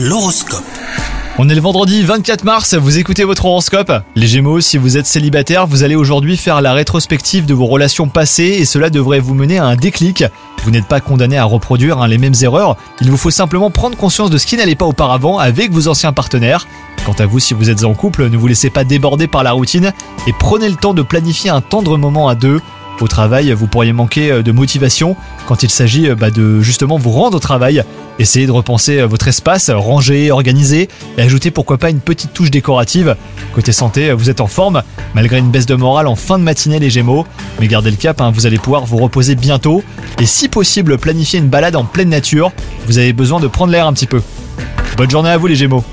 L'horoscope. On est le vendredi 24 mars, vous écoutez votre horoscope. Les Gémeaux, si vous êtes célibataire, vous allez aujourd'hui faire la rétrospective de vos relations passées et cela devrait vous mener à un déclic. Vous n'êtes pas condamné à reproduire hein, les mêmes erreurs, il vous faut simplement prendre conscience de ce qui n'allait pas auparavant avec vos anciens partenaires. Quant à vous, si vous êtes en couple, ne vous laissez pas déborder par la routine et prenez le temps de planifier un tendre moment à deux. Au travail, vous pourriez manquer euh, de motivation quand il s'agit euh, bah, de justement vous rendre au travail. Essayez de repenser euh, votre espace, ranger, organiser et ajouter pourquoi pas une petite touche décorative. Côté santé, vous êtes en forme, malgré une baisse de morale en fin de matinée les Gémeaux. Mais gardez le cap, hein, vous allez pouvoir vous reposer bientôt et si possible planifier une balade en pleine nature. Vous avez besoin de prendre l'air un petit peu. Bonne journée à vous les Gémeaux